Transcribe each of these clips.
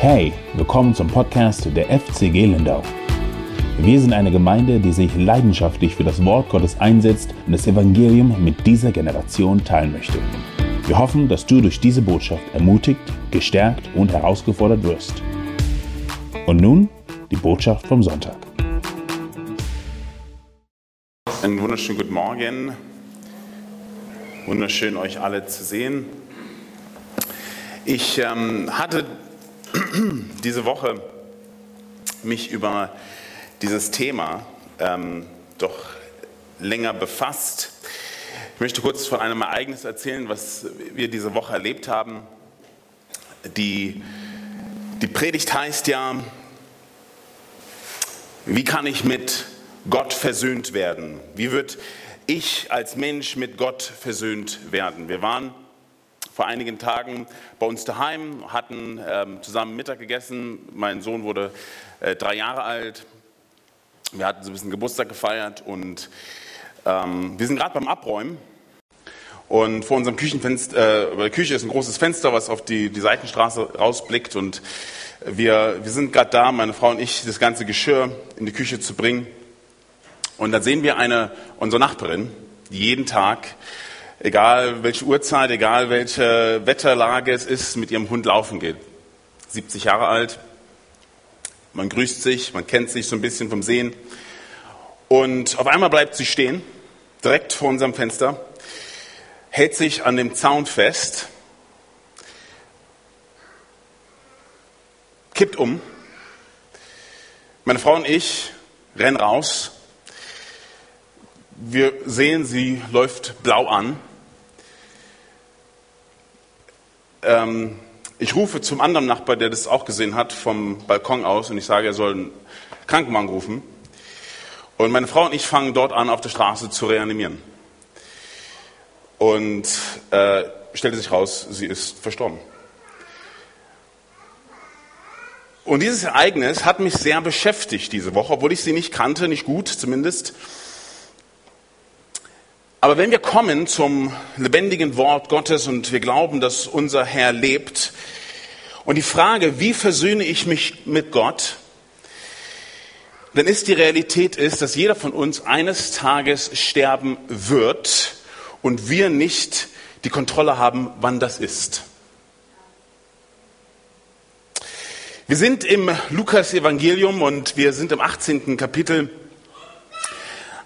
Hey, willkommen zum Podcast der FCG Lindau. Wir sind eine Gemeinde, die sich leidenschaftlich für das Wort Gottes einsetzt und das Evangelium mit dieser Generation teilen möchte. Wir hoffen, dass du durch diese Botschaft ermutigt, gestärkt und herausgefordert wirst. Und nun die Botschaft vom Sonntag. Einen wunderschönen guten Morgen. Wunderschön, euch alle zu sehen. Ich ähm, hatte diese Woche mich über dieses Thema ähm, doch länger befasst. Ich möchte kurz von einem Ereignis erzählen, was wir diese Woche erlebt haben. Die, die Predigt heißt ja, wie kann ich mit Gott versöhnt werden? Wie wird ich als Mensch mit Gott versöhnt werden? Wir waren vor einigen Tagen bei uns daheim, hatten ähm, zusammen Mittag gegessen. Mein Sohn wurde äh, drei Jahre alt. Wir hatten so ein bisschen Geburtstag gefeiert und ähm, wir sind gerade beim Abräumen. Und vor unserem Küchenfenster, äh, bei der Küche ist ein großes Fenster, was auf die, die Seitenstraße rausblickt. Und wir, wir sind gerade da, meine Frau und ich, das ganze Geschirr in die Küche zu bringen. Und dann sehen wir eine, unsere Nachbarin, die jeden Tag egal welche Uhrzeit, egal welche Wetterlage es ist, mit ihrem Hund laufen geht. 70 Jahre alt, man grüßt sich, man kennt sich so ein bisschen vom Sehen. Und auf einmal bleibt sie stehen, direkt vor unserem Fenster, hält sich an dem Zaun fest, kippt um. Meine Frau und ich rennen raus. Wir sehen, sie läuft blau an. Ähm, ich rufe zum anderen Nachbar, der das auch gesehen hat, vom Balkon aus und ich sage, er soll einen Krankenwagen rufen. Und meine Frau und ich fangen dort an, auf der Straße zu reanimieren. Und äh, stellte sich raus, sie ist verstorben. Und dieses Ereignis hat mich sehr beschäftigt diese Woche, obwohl ich sie nicht kannte, nicht gut zumindest. Aber wenn wir kommen zum lebendigen Wort Gottes und wir glauben, dass unser Herr lebt, und die Frage, wie versöhne ich mich mit Gott, dann ist die Realität ist, dass jeder von uns eines Tages sterben wird und wir nicht die Kontrolle haben, wann das ist. Wir sind im Lukas Evangelium und wir sind im 18. Kapitel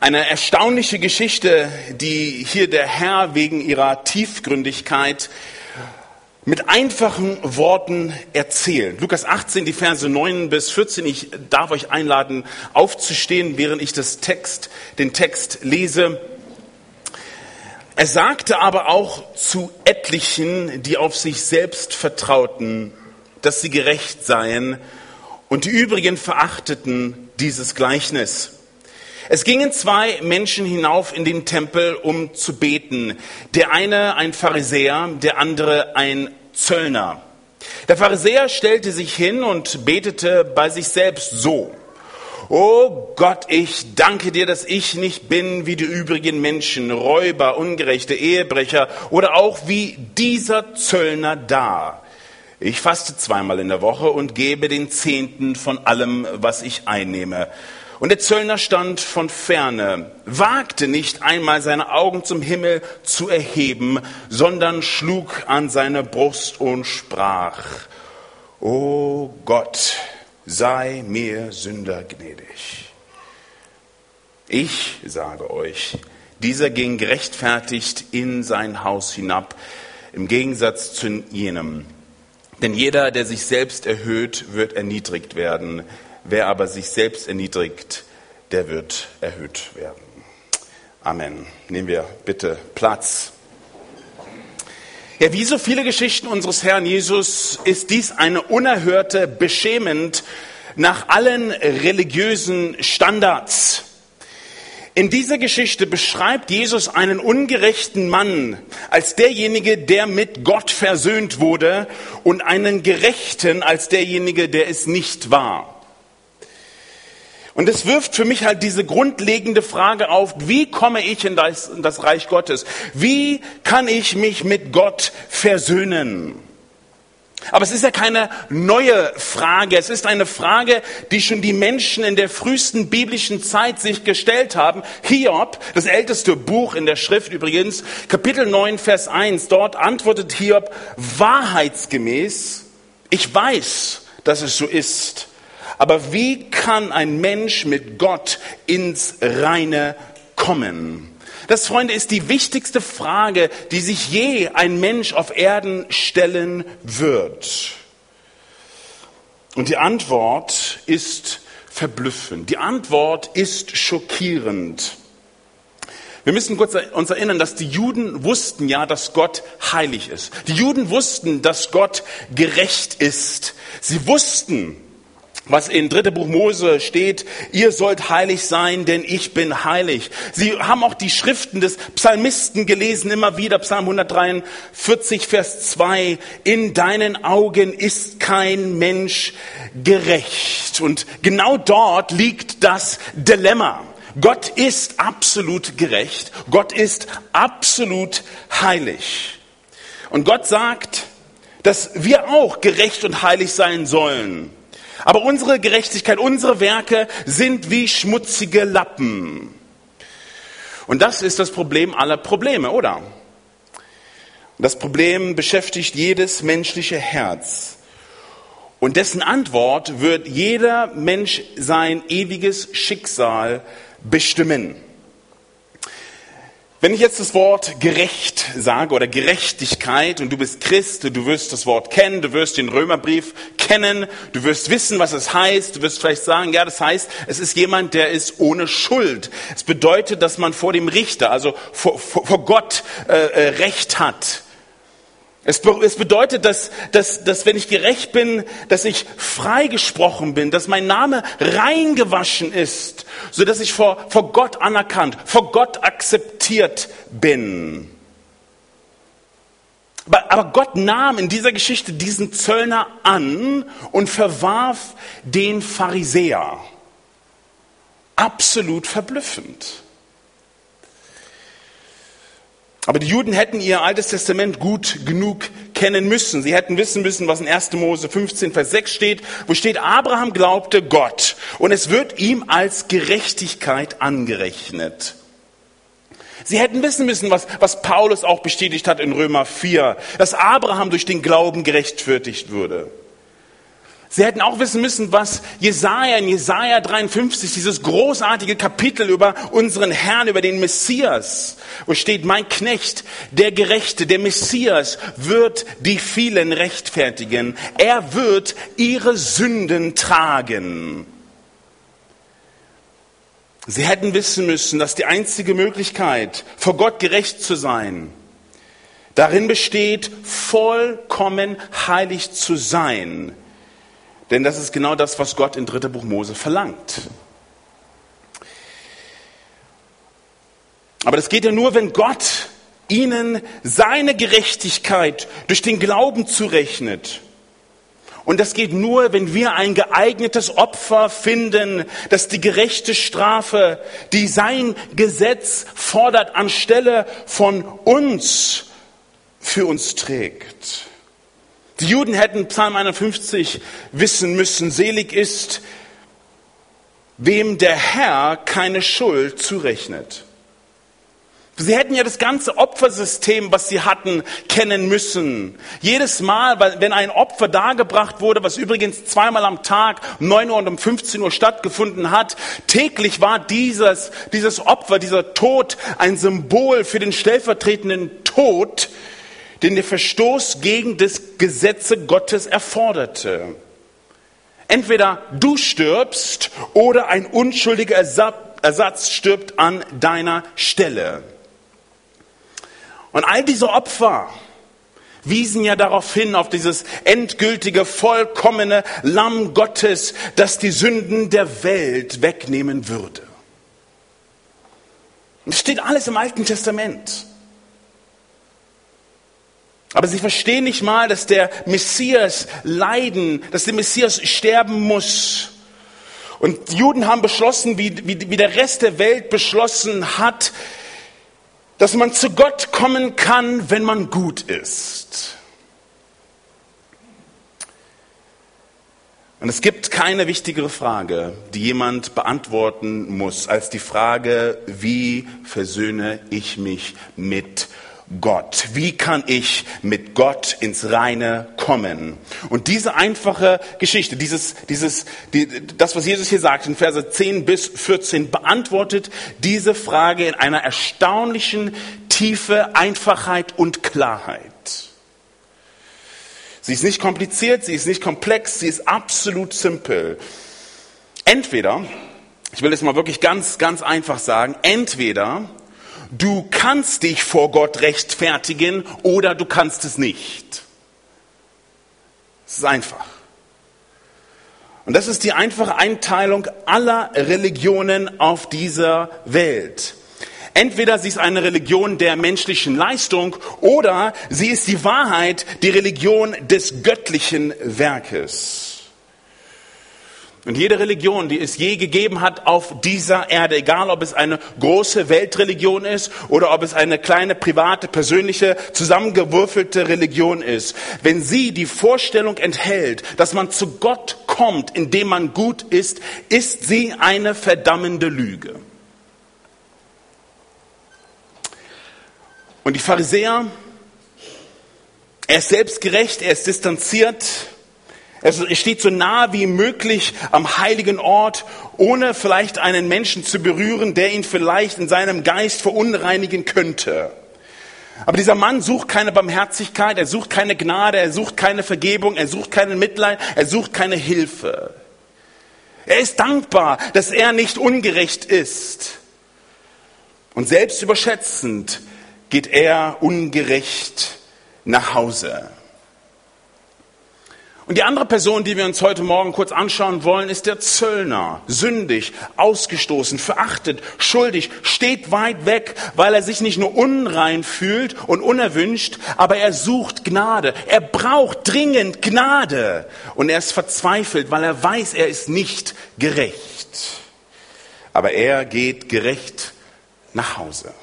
eine erstaunliche Geschichte, die hier der Herr wegen ihrer Tiefgründigkeit mit einfachen Worten erzählt. Lukas 18, die Verse 9 bis 14. Ich darf euch einladen, aufzustehen, während ich das Text, den Text lese. Er sagte aber auch zu etlichen, die auf sich selbst vertrauten, dass sie gerecht seien, und die übrigen verachteten dieses Gleichnis. Es gingen zwei Menschen hinauf in den Tempel, um zu beten. Der eine ein Pharisäer, der andere ein Zöllner. Der Pharisäer stellte sich hin und betete bei sich selbst so. Oh Gott, ich danke dir, dass ich nicht bin wie die übrigen Menschen, Räuber, ungerechte Ehebrecher oder auch wie dieser Zöllner da. Ich faste zweimal in der Woche und gebe den Zehnten von allem, was ich einnehme. Und der Zöllner stand von ferne, wagte nicht einmal seine Augen zum Himmel zu erheben, sondern schlug an seine Brust und sprach, O Gott, sei mir Sünder gnädig. Ich sage euch, dieser ging gerechtfertigt in sein Haus hinab, im Gegensatz zu jenem. Denn jeder, der sich selbst erhöht, wird erniedrigt werden. Wer aber sich selbst erniedrigt, der wird erhöht werden. Amen. Nehmen wir bitte Platz. Ja, wie so viele Geschichten unseres Herrn Jesus ist dies eine unerhörte, beschämend nach allen religiösen Standards. In dieser Geschichte beschreibt Jesus einen ungerechten Mann als derjenige, der mit Gott versöhnt wurde und einen Gerechten als derjenige, der es nicht war. Und es wirft für mich halt diese grundlegende Frage auf, wie komme ich in das, in das, Reich Gottes? Wie kann ich mich mit Gott versöhnen? Aber es ist ja keine neue Frage. Es ist eine Frage, die schon die Menschen in der frühesten biblischen Zeit sich gestellt haben. Hiob, das älteste Buch in der Schrift übrigens, Kapitel 9, Vers 1, dort antwortet Hiob wahrheitsgemäß, ich weiß, dass es so ist. Aber wie kann ein Mensch mit Gott ins Reine kommen? Das, Freunde, ist die wichtigste Frage, die sich je ein Mensch auf Erden stellen wird. Und die Antwort ist verblüffend. Die Antwort ist schockierend. Wir müssen kurz uns erinnern, dass die Juden wussten ja, dass Gott heilig ist. Die Juden wussten, dass Gott gerecht ist. Sie wussten, was in dritte Buch Mose steht, ihr sollt heilig sein, denn ich bin heilig. Sie haben auch die Schriften des Psalmisten gelesen, immer wieder, Psalm 143, Vers 2, in deinen Augen ist kein Mensch gerecht. Und genau dort liegt das Dilemma. Gott ist absolut gerecht, Gott ist absolut heilig. Und Gott sagt, dass wir auch gerecht und heilig sein sollen. Aber unsere Gerechtigkeit, unsere Werke sind wie schmutzige Lappen. Und das ist das Problem aller Probleme, oder? Das Problem beschäftigt jedes menschliche Herz. Und dessen Antwort wird jeder Mensch sein ewiges Schicksal bestimmen. Wenn ich jetzt das Wort gerecht sage oder Gerechtigkeit und du bist Christ, du wirst das Wort kennen, du wirst den Römerbrief kennen, du wirst wissen, was es heißt, du wirst vielleicht sagen, ja, das heißt, es ist jemand, der ist ohne Schuld. Es bedeutet, dass man vor dem Richter, also vor, vor, vor Gott äh, äh Recht hat. Es, bedeutet, dass, dass, dass wenn ich gerecht bin, dass ich freigesprochen bin, dass mein Name reingewaschen ist, so dass ich vor, vor Gott anerkannt, vor Gott akzeptiert bin. Aber, Gott nahm in dieser Geschichte diesen Zöllner an und verwarf den Pharisäer. Absolut verblüffend. Aber die Juden hätten ihr altes Testament gut genug kennen müssen. Sie hätten wissen müssen, was in 1. Mose 15, Vers 6 steht, wo steht, Abraham glaubte Gott und es wird ihm als Gerechtigkeit angerechnet. Sie hätten wissen müssen, was, was Paulus auch bestätigt hat in Römer 4, dass Abraham durch den Glauben gerechtfertigt würde. Sie hätten auch wissen müssen, was Jesaja in Jesaja 53, dieses großartige Kapitel über unseren Herrn, über den Messias, wo steht, mein Knecht, der Gerechte, der Messias wird die vielen rechtfertigen. Er wird ihre Sünden tragen. Sie hätten wissen müssen, dass die einzige Möglichkeit, vor Gott gerecht zu sein, darin besteht, vollkommen heilig zu sein denn das ist genau das, was Gott in 3. Buch Mose verlangt. Aber das geht ja nur, wenn Gott ihnen seine Gerechtigkeit durch den Glauben zurechnet. Und das geht nur, wenn wir ein geeignetes Opfer finden, das die gerechte Strafe, die sein Gesetz fordert, anstelle von uns für uns trägt. Die Juden hätten Psalm 51 wissen müssen, selig ist, wem der Herr keine Schuld zurechnet. Sie hätten ja das ganze Opfersystem, was sie hatten, kennen müssen. Jedes Mal, wenn ein Opfer dargebracht wurde, was übrigens zweimal am Tag, um 9 Uhr und um 15 Uhr stattgefunden hat, täglich war dieses, dieses Opfer, dieser Tod ein Symbol für den stellvertretenden Tod den der Verstoß gegen das Gesetze Gottes erforderte. Entweder du stirbst oder ein unschuldiger Ersatz stirbt an deiner Stelle. Und all diese Opfer wiesen ja darauf hin, auf dieses endgültige, vollkommene Lamm Gottes, das die Sünden der Welt wegnehmen würde. Das steht alles im Alten Testament. Aber sie verstehen nicht mal, dass der Messias leiden, dass der Messias sterben muss. Und die Juden haben beschlossen, wie, wie, wie der Rest der Welt beschlossen hat, dass man zu Gott kommen kann, wenn man gut ist. Und es gibt keine wichtigere Frage, die jemand beantworten muss, als die Frage, wie versöhne ich mich mit Gott? Wie kann ich mit Gott ins Reine kommen? Und diese einfache Geschichte, dieses, dieses, die, das, was Jesus hier sagt in Verse 10 bis 14, beantwortet diese Frage in einer erstaunlichen Tiefe, Einfachheit und Klarheit. Sie ist nicht kompliziert, sie ist nicht komplex, sie ist absolut simpel. Entweder, ich will es mal wirklich ganz, ganz einfach sagen, entweder du kannst dich vor Gott rechtfertigen oder du kannst es nicht. Es ist einfach. Und das ist die einfache Einteilung aller Religionen auf dieser Welt. Entweder sie ist eine Religion der menschlichen Leistung oder sie ist die Wahrheit, die Religion des göttlichen Werkes. Und jede Religion, die es je gegeben hat auf dieser Erde, egal ob es eine große Weltreligion ist oder ob es eine kleine private, persönliche, zusammengewürfelte Religion ist, wenn sie die Vorstellung enthält, dass man zu Gott kommt, indem man gut ist, ist sie eine verdammende Lüge. Und die Pharisäer, er ist selbstgerecht, er ist distanziert, er steht so nah wie möglich am heiligen Ort, ohne vielleicht einen Menschen zu berühren, der ihn vielleicht in seinem Geist verunreinigen könnte. Aber dieser Mann sucht keine Barmherzigkeit, er sucht keine Gnade, er sucht keine Vergebung, er sucht keinen Mitleid, er sucht keine Hilfe. Er ist dankbar, dass er nicht ungerecht ist. Und selbst überschätzend geht er ungerecht nach Hause. Und die andere Person, die wir uns heute Morgen kurz anschauen wollen, ist der Zöllner. Sündig, ausgestoßen, verachtet, schuldig, steht weit weg, weil er sich nicht nur unrein fühlt und unerwünscht, aber er sucht Gnade. Er braucht dringend Gnade. Und er ist verzweifelt, weil er weiß, er ist nicht gerecht. Aber er geht gerecht nach Hause.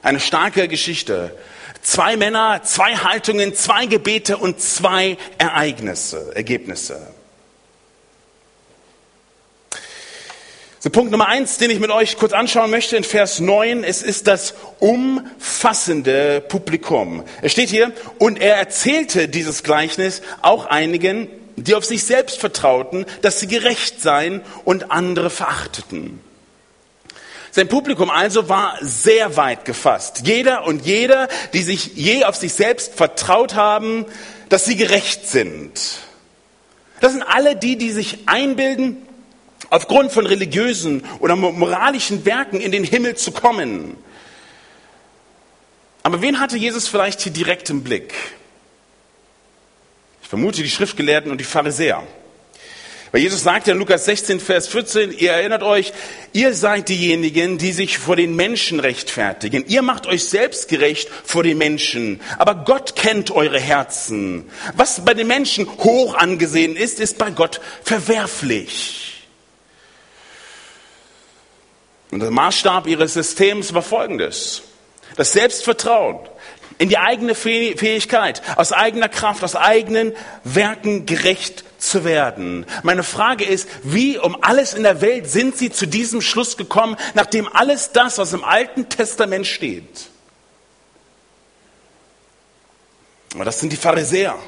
Eine starke Geschichte. Zwei Männer, zwei Haltungen, zwei Gebete und zwei Ereignisse, Ergebnisse. So, Punkt Nummer eins, den ich mit euch kurz anschauen möchte in Vers 9, es ist das umfassende Publikum. Es steht hier, und er erzählte dieses Gleichnis auch einigen, die auf sich selbst vertrauten, dass sie gerecht seien und andere verachteten. Sein Publikum also war sehr weit gefasst. Jeder und jeder, die sich je auf sich selbst vertraut haben, dass sie gerecht sind. Das sind alle die, die sich einbilden, aufgrund von religiösen oder moralischen Werken in den Himmel zu kommen. Aber wen hatte Jesus vielleicht hier direkt im Blick? Ich vermute die Schriftgelehrten und die Pharisäer. Weil Jesus sagt ja in Lukas 16, Vers 14, ihr erinnert euch, ihr seid diejenigen, die sich vor den Menschen rechtfertigen. Ihr macht euch selbst gerecht vor den Menschen. Aber Gott kennt eure Herzen. Was bei den Menschen hoch angesehen ist, ist bei Gott verwerflich. Und der Maßstab ihres Systems war folgendes. Das Selbstvertrauen in die eigene Fähigkeit, aus eigener Kraft, aus eigenen Werken gerecht zu werden. Meine Frage ist, wie um alles in der Welt sind Sie zu diesem Schluss gekommen, nachdem alles das, was im Alten Testament steht? Aber das sind die Pharisäer.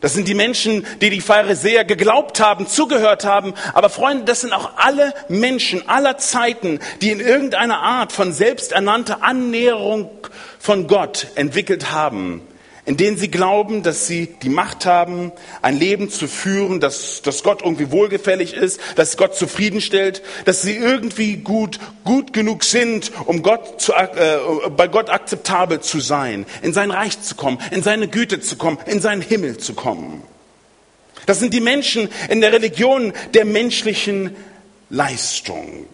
Das sind die Menschen, die die Pharisäer geglaubt haben, zugehört haben. Aber Freunde, das sind auch alle Menschen aller Zeiten, die in irgendeiner Art von selbsternannter Annäherung von Gott entwickelt haben in denen sie glauben, dass sie die Macht haben, ein Leben zu führen, dass, dass Gott irgendwie wohlgefällig ist, dass Gott zufriedenstellt, dass sie irgendwie gut, gut genug sind, um Gott zu, äh, bei Gott akzeptabel zu sein, in sein Reich zu kommen, in seine Güte zu kommen, in seinen Himmel zu kommen. Das sind die Menschen in der Religion der menschlichen Leistung.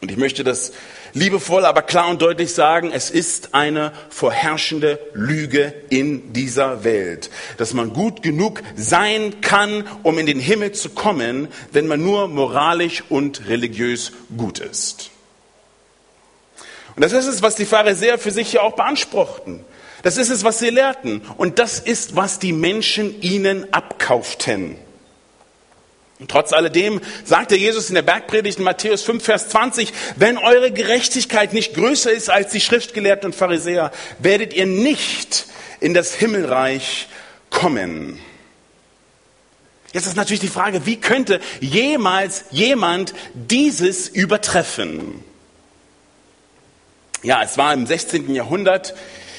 Und ich möchte das liebevoll, aber klar und deutlich sagen, es ist eine vorherrschende Lüge in dieser Welt, dass man gut genug sein kann, um in den Himmel zu kommen, wenn man nur moralisch und religiös gut ist. Und das ist es, was die Pharisäer für sich ja auch beanspruchten. Das ist es, was sie lehrten. Und das ist, was die Menschen ihnen abkauften. Und trotz alledem sagte Jesus in der Bergpredigt in Matthäus 5, Vers 20, wenn eure Gerechtigkeit nicht größer ist als die Schriftgelehrten und Pharisäer, werdet ihr nicht in das Himmelreich kommen. Jetzt ist natürlich die Frage, wie könnte jemals jemand dieses übertreffen? Ja, es war im 16. Jahrhundert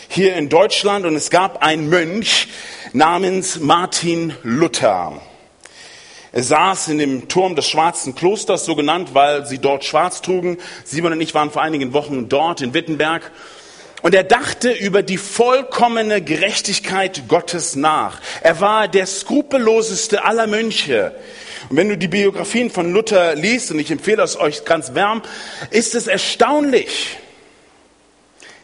hier in Deutschland und es gab einen Mönch namens Martin Luther. Er saß in dem Turm des Schwarzen Klosters, so genannt, weil sie dort schwarz trugen. Simon und ich waren vor einigen Wochen dort in Wittenberg. Und er dachte über die vollkommene Gerechtigkeit Gottes nach. Er war der skrupelloseste aller Mönche. Und wenn du die Biografien von Luther liest, und ich empfehle es euch ganz wärm, ist es erstaunlich,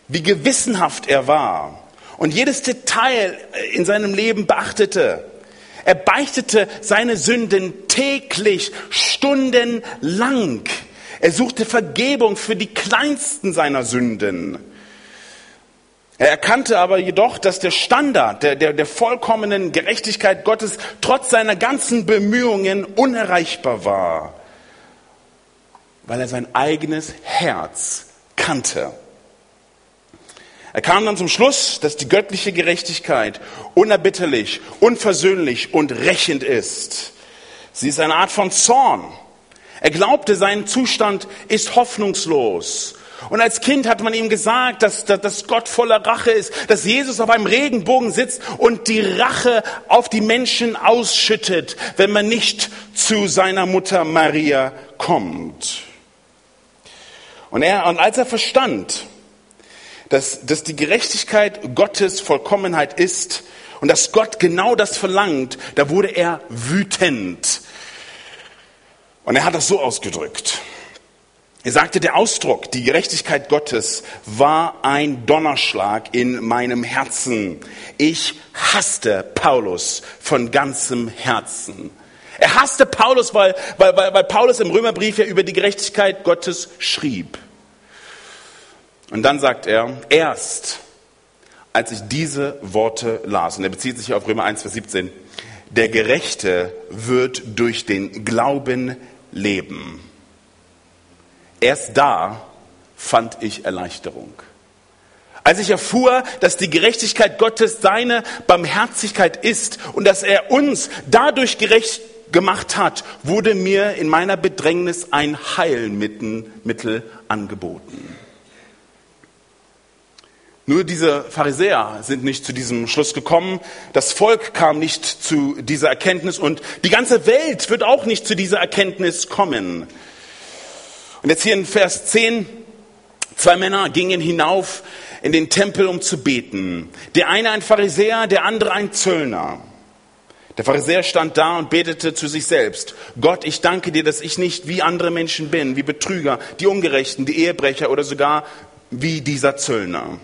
wie gewissenhaft er war und jedes Detail in seinem Leben beachtete. Er beichtete seine Sünden täglich, stundenlang. Er suchte Vergebung für die kleinsten seiner Sünden. Er erkannte aber jedoch, dass der Standard der, der, der vollkommenen Gerechtigkeit Gottes trotz seiner ganzen Bemühungen unerreichbar war, weil er sein eigenes Herz kannte. Er kam dann zum Schluss, dass die göttliche Gerechtigkeit unerbitterlich, unversöhnlich und rächend ist. Sie ist eine Art von Zorn. Er glaubte, sein Zustand ist hoffnungslos. Und als Kind hat man ihm gesagt, dass, dass Gott voller Rache ist, dass Jesus auf einem Regenbogen sitzt und die Rache auf die Menschen ausschüttet, wenn man nicht zu seiner Mutter Maria kommt. Und, er, und als er verstand, dass, dass die Gerechtigkeit Gottes Vollkommenheit ist und dass Gott genau das verlangt, da wurde er wütend. Und er hat das so ausgedrückt. Er sagte, der Ausdruck, die Gerechtigkeit Gottes war ein Donnerschlag in meinem Herzen. Ich hasste Paulus von ganzem Herzen. Er hasste Paulus, weil, weil, weil, weil Paulus im Römerbrief ja über die Gerechtigkeit Gottes schrieb. Und dann sagt er, erst als ich diese Worte las, und er bezieht sich auf Römer 1, Vers 17, der Gerechte wird durch den Glauben leben. Erst da fand ich Erleichterung. Als ich erfuhr, dass die Gerechtigkeit Gottes seine Barmherzigkeit ist und dass er uns dadurch gerecht gemacht hat, wurde mir in meiner Bedrängnis ein Heilmittel angeboten. Nur diese Pharisäer sind nicht zu diesem Schluss gekommen. Das Volk kam nicht zu dieser Erkenntnis und die ganze Welt wird auch nicht zu dieser Erkenntnis kommen. Und jetzt hier in Vers 10, zwei Männer gingen hinauf in den Tempel, um zu beten. Der eine ein Pharisäer, der andere ein Zöllner. Der Pharisäer stand da und betete zu sich selbst. Gott, ich danke dir, dass ich nicht wie andere Menschen bin, wie Betrüger, die Ungerechten, die Ehebrecher oder sogar wie dieser Zöllner.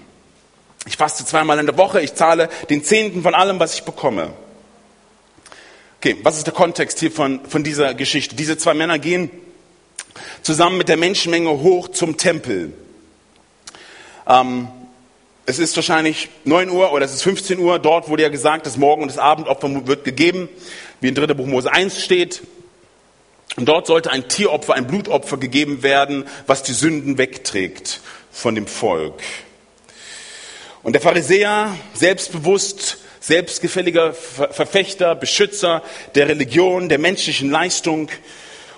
Ich faste zweimal in der Woche, ich zahle den Zehnten von allem, was ich bekomme. Okay, was ist der Kontext hier von, von dieser Geschichte? Diese zwei Männer gehen zusammen mit der Menschenmenge hoch zum Tempel. Ähm, es ist wahrscheinlich 9 Uhr oder es ist 15 Uhr. Dort wurde ja gesagt, das Morgen- und das Abendopfer wird gegeben, wie in 3. Buch Mose 1 steht. Und dort sollte ein Tieropfer, ein Blutopfer gegeben werden, was die Sünden wegträgt von dem Volk. Und der Pharisäer, selbstbewusst, selbstgefälliger Verfechter, Beschützer der Religion, der menschlichen Leistung.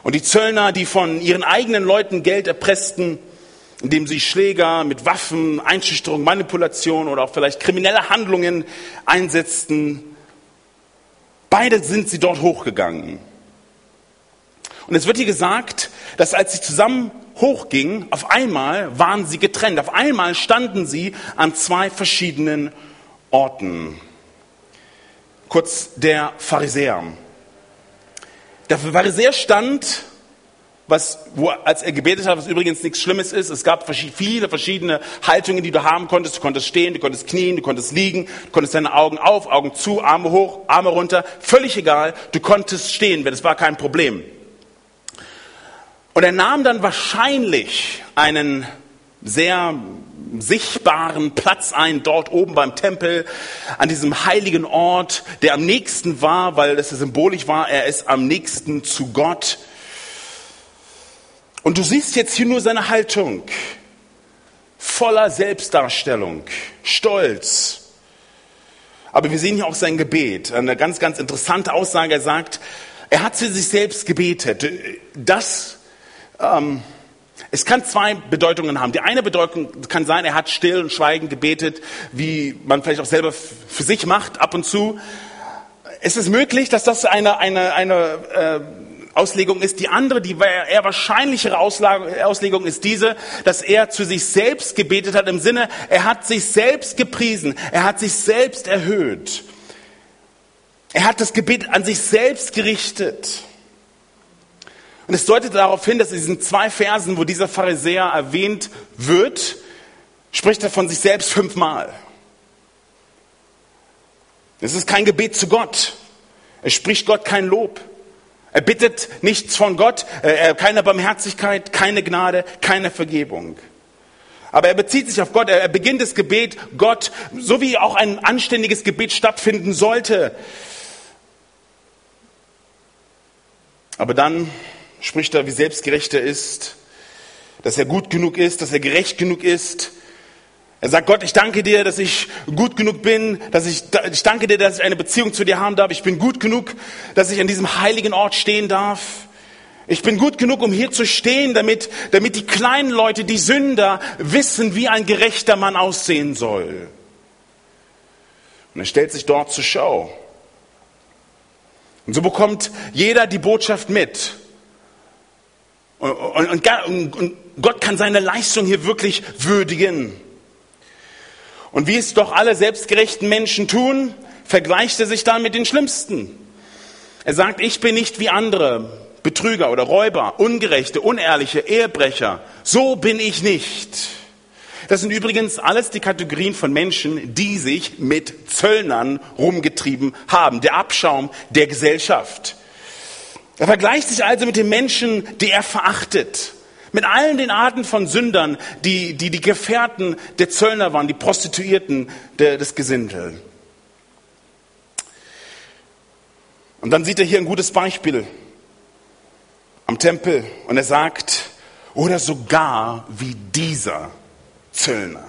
Und die Zöllner, die von ihren eigenen Leuten Geld erpressten, indem sie Schläger mit Waffen, Einschüchterung, Manipulation oder auch vielleicht kriminelle Handlungen einsetzten. Beide sind sie dort hochgegangen. Und es wird hier gesagt, dass als sie zusammen hochging, auf einmal waren sie getrennt. Auf einmal standen sie an zwei verschiedenen Orten. Kurz der Pharisäer. Der Pharisäer stand, was, wo, als er gebetet hat, was übrigens nichts Schlimmes ist. Es gab viele verschiedene Haltungen, die du haben konntest. Du konntest stehen, du konntest knien, du konntest liegen, du konntest deine Augen auf, Augen zu, Arme hoch, Arme runter. Völlig egal. Du konntest stehen, das war kein Problem. Und er nahm dann wahrscheinlich einen sehr sichtbaren Platz ein, dort oben beim Tempel, an diesem heiligen Ort, der am nächsten war, weil das symbolisch war, er ist am nächsten zu Gott. Und du siehst jetzt hier nur seine Haltung, voller Selbstdarstellung, Stolz. Aber wir sehen hier auch sein Gebet, eine ganz, ganz interessante Aussage. Er sagt, er hat für sich selbst gebetet. Das ähm, es kann zwei Bedeutungen haben. Die eine Bedeutung kann sein, er hat still und schweigend gebetet, wie man vielleicht auch selber für sich macht, ab und zu. Es ist möglich, dass das eine, eine, eine äh, Auslegung ist. Die andere, die eher wahrscheinlichere Auslegung ist diese, dass er zu sich selbst gebetet hat im Sinne, er hat sich selbst gepriesen, er hat sich selbst erhöht. Er hat das Gebet an sich selbst gerichtet. Und es deutet darauf hin, dass in diesen zwei Versen, wo dieser Pharisäer erwähnt wird, spricht er von sich selbst fünfmal. Es ist kein Gebet zu Gott. Er spricht Gott kein Lob. Er bittet nichts von Gott, keine Barmherzigkeit, keine Gnade, keine Vergebung. Aber er bezieht sich auf Gott, er beginnt das Gebet Gott, so wie auch ein anständiges Gebet stattfinden sollte. Aber dann spricht er, wie selbstgerecht er ist, dass er gut genug ist, dass er gerecht genug ist. Er sagt, Gott, ich danke dir, dass ich gut genug bin, dass ich, ich danke dir, dass ich eine Beziehung zu dir haben darf. Ich bin gut genug, dass ich an diesem heiligen Ort stehen darf. Ich bin gut genug, um hier zu stehen, damit, damit die kleinen Leute, die Sünder, wissen, wie ein gerechter Mann aussehen soll. Und er stellt sich dort zur Schau. Und so bekommt jeder die Botschaft mit. Und, und, und Gott kann seine Leistung hier wirklich würdigen. Und wie es doch alle selbstgerechten Menschen tun, vergleicht er sich dann mit den Schlimmsten. Er sagt, ich bin nicht wie andere, Betrüger oder Räuber, Ungerechte, Unehrliche, Ehebrecher. So bin ich nicht. Das sind übrigens alles die Kategorien von Menschen, die sich mit Zöllnern rumgetrieben haben. Der Abschaum der Gesellschaft. Er vergleicht sich also mit den Menschen, die er verachtet. Mit allen den Arten von Sündern, die die, die Gefährten der Zöllner waren, die Prostituierten der, des Gesindel. Und dann sieht er hier ein gutes Beispiel am Tempel und er sagt, oder sogar wie dieser Zöllner.